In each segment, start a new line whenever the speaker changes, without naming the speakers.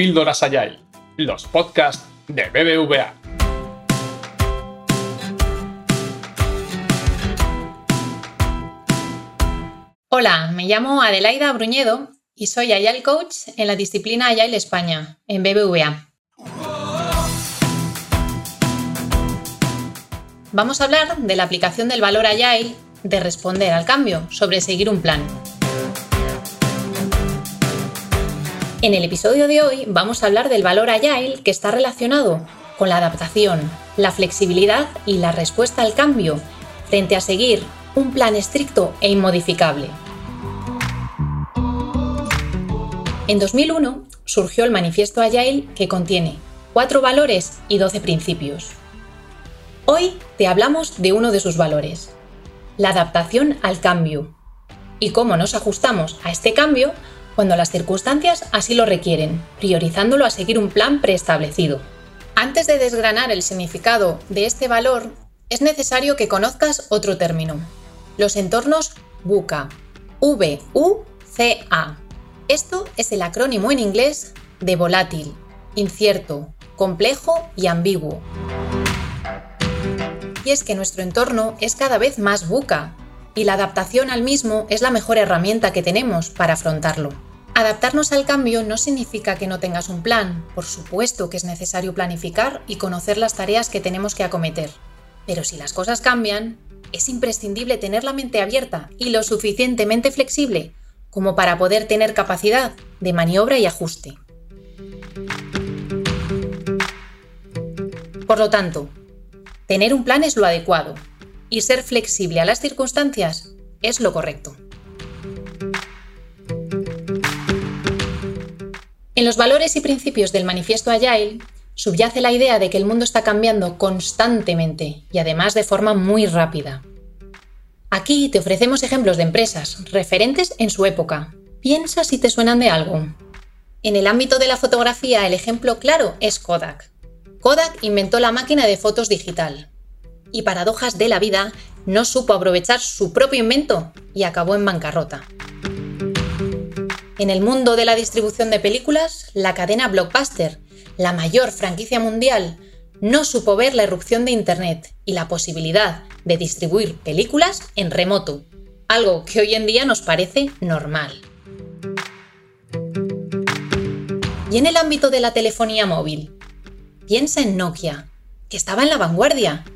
Píldoras Agile, los podcasts de BBVA.
Hola, me llamo Adelaida Bruñedo y soy Agile Coach en la disciplina Agile España, en BBVA. Vamos a hablar de la aplicación del valor Agile de responder al cambio sobre seguir un plan. En el episodio de hoy vamos a hablar del valor Agile que está relacionado con la adaptación, la flexibilidad y la respuesta al cambio frente a seguir un plan estricto e inmodificable. En 2001 surgió el Manifiesto Agile que contiene cuatro valores y 12 principios. Hoy te hablamos de uno de sus valores, la adaptación al cambio, y cómo nos ajustamos a este cambio cuando las circunstancias así lo requieren, priorizándolo a seguir un plan preestablecido. Antes de desgranar el significado de este valor, es necesario que conozcas otro término, los entornos VUCA. V-U-C-A. Esto es el acrónimo en inglés de volátil, incierto, complejo y ambiguo. Y es que nuestro entorno es cada vez más VUCA, y la adaptación al mismo es la mejor herramienta que tenemos para afrontarlo. Adaptarnos al cambio no significa que no tengas un plan, por supuesto que es necesario planificar y conocer las tareas que tenemos que acometer. Pero si las cosas cambian, es imprescindible tener la mente abierta y lo suficientemente flexible como para poder tener capacidad de maniobra y ajuste. Por lo tanto, tener un plan es lo adecuado y ser flexible a las circunstancias es lo correcto. En los valores y principios del manifiesto Agile subyace la idea de que el mundo está cambiando constantemente y además de forma muy rápida. Aquí te ofrecemos ejemplos de empresas referentes en su época. Piensa si te suenan de algo. En el ámbito de la fotografía, el ejemplo claro es Kodak. Kodak inventó la máquina de fotos digital. Y paradojas de la vida, no supo aprovechar su propio invento y acabó en bancarrota. En el mundo de la distribución de películas, la cadena Blockbuster, la mayor franquicia mundial, no supo ver la erupción de Internet y la posibilidad de distribuir películas en remoto, algo que hoy en día nos parece normal. Y en el ámbito de la telefonía móvil, piensa en Nokia, que estaba en la vanguardia.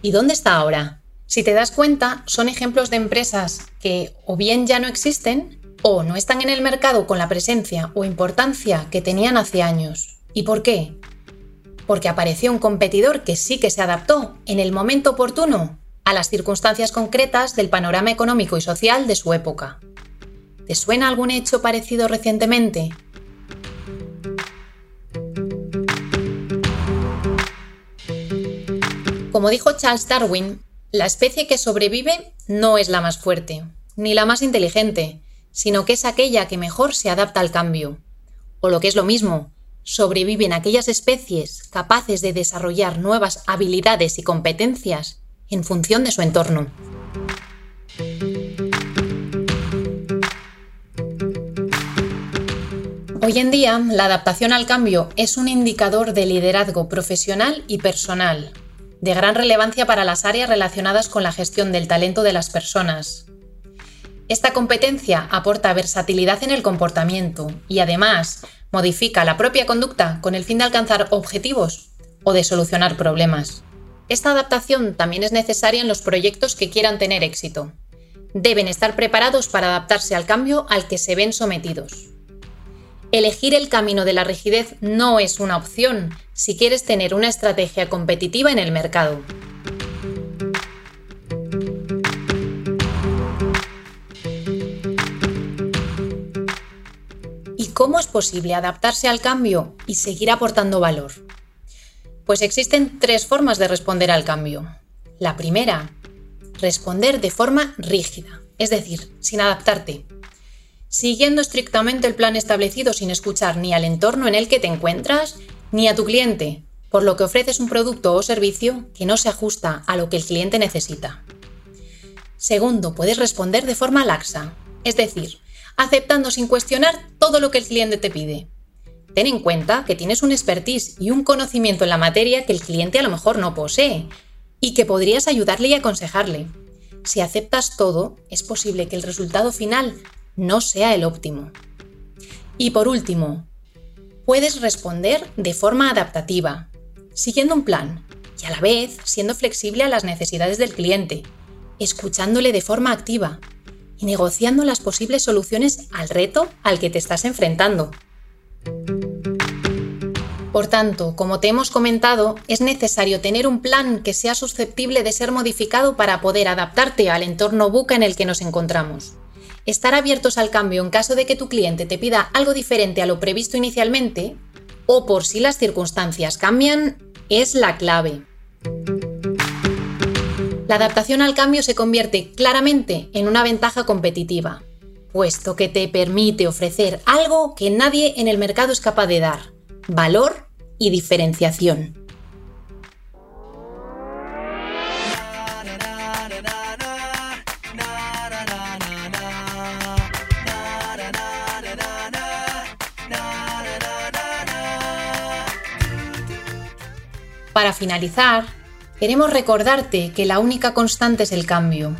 ¿Y dónde está ahora? Si te das cuenta, son ejemplos de empresas que o bien ya no existen o no están en el mercado con la presencia o importancia que tenían hace años. ¿Y por qué? Porque apareció un competidor que sí que se adaptó en el momento oportuno a las circunstancias concretas del panorama económico y social de su época. ¿Te suena algún hecho parecido recientemente? Como dijo Charles Darwin, la especie que sobrevive no es la más fuerte, ni la más inteligente, sino que es aquella que mejor se adapta al cambio. O lo que es lo mismo, sobreviven aquellas especies capaces de desarrollar nuevas habilidades y competencias en función de su entorno. Hoy en día, la adaptación al cambio es un indicador de liderazgo profesional y personal, de gran relevancia para las áreas relacionadas con la gestión del talento de las personas, esta competencia aporta versatilidad en el comportamiento y además modifica la propia conducta con el fin de alcanzar objetivos o de solucionar problemas. Esta adaptación también es necesaria en los proyectos que quieran tener éxito. Deben estar preparados para adaptarse al cambio al que se ven sometidos. Elegir el camino de la rigidez no es una opción si quieres tener una estrategia competitiva en el mercado. ¿Cómo es posible adaptarse al cambio y seguir aportando valor? Pues existen tres formas de responder al cambio. La primera, responder de forma rígida, es decir, sin adaptarte, siguiendo estrictamente el plan establecido sin escuchar ni al entorno en el que te encuentras ni a tu cliente, por lo que ofreces un producto o servicio que no se ajusta a lo que el cliente necesita. Segundo, puedes responder de forma laxa, es decir, aceptando sin cuestionar todo lo que el cliente te pide. Ten en cuenta que tienes un expertise y un conocimiento en la materia que el cliente a lo mejor no posee y que podrías ayudarle y aconsejarle. Si aceptas todo, es posible que el resultado final no sea el óptimo. Y por último, puedes responder de forma adaptativa, siguiendo un plan y a la vez siendo flexible a las necesidades del cliente, escuchándole de forma activa y negociando las posibles soluciones al reto al que te estás enfrentando. Por tanto, como te hemos comentado, es necesario tener un plan que sea susceptible de ser modificado para poder adaptarte al entorno buca en el que nos encontramos. Estar abiertos al cambio en caso de que tu cliente te pida algo diferente a lo previsto inicialmente, o por si las circunstancias cambian, es la clave. La adaptación al cambio se convierte claramente en una ventaja competitiva, puesto que te permite ofrecer algo que nadie en el mercado es capaz de dar, valor y diferenciación. Para finalizar, queremos recordarte que la única constante es el cambio,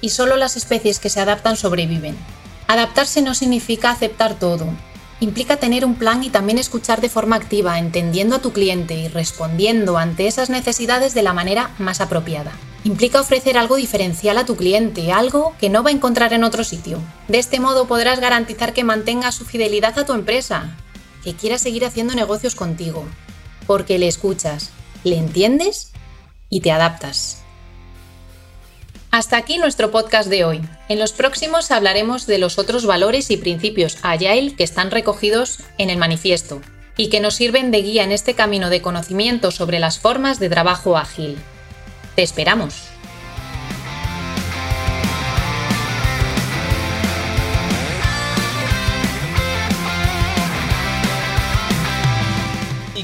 y solo las especies que se adaptan sobreviven. Adaptarse no significa aceptar todo, implica tener un plan y también escuchar de forma activa, entendiendo a tu cliente y respondiendo ante esas necesidades de la manera más apropiada. Implica ofrecer algo diferencial a tu cliente, algo que no va a encontrar en otro sitio. De este modo podrás garantizar que mantenga su fidelidad a tu empresa, que quiera seguir haciendo negocios contigo, porque le escuchas, le entiendes y te adaptas. Hasta aquí nuestro podcast de hoy. En los próximos hablaremos de los otros valores y principios Agile que están recogidos en el manifiesto y que nos sirven de guía en este camino de conocimiento sobre las formas de trabajo ágil. Te esperamos.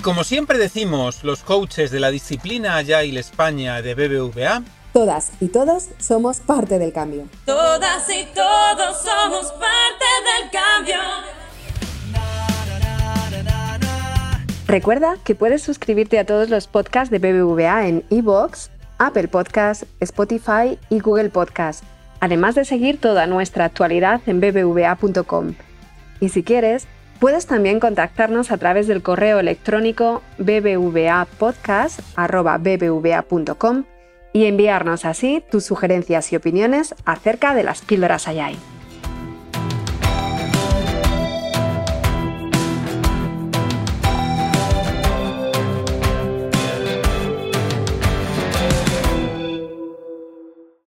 Como siempre decimos los coaches de la disciplina Agile España de BBVA,
Todas y todos somos parte del cambio.
Todas y todos somos parte del cambio.
Recuerda que puedes suscribirte a todos los podcasts de BBVA en iVoox, Apple Podcasts, Spotify y Google Podcasts, además de seguir toda nuestra actualidad en bbva.com. Y si quieres, puedes también contactarnos a través del correo electrónico bbvapodcast.bbva.com y enviarnos así tus sugerencias y opiniones acerca de las píldoras Ayai.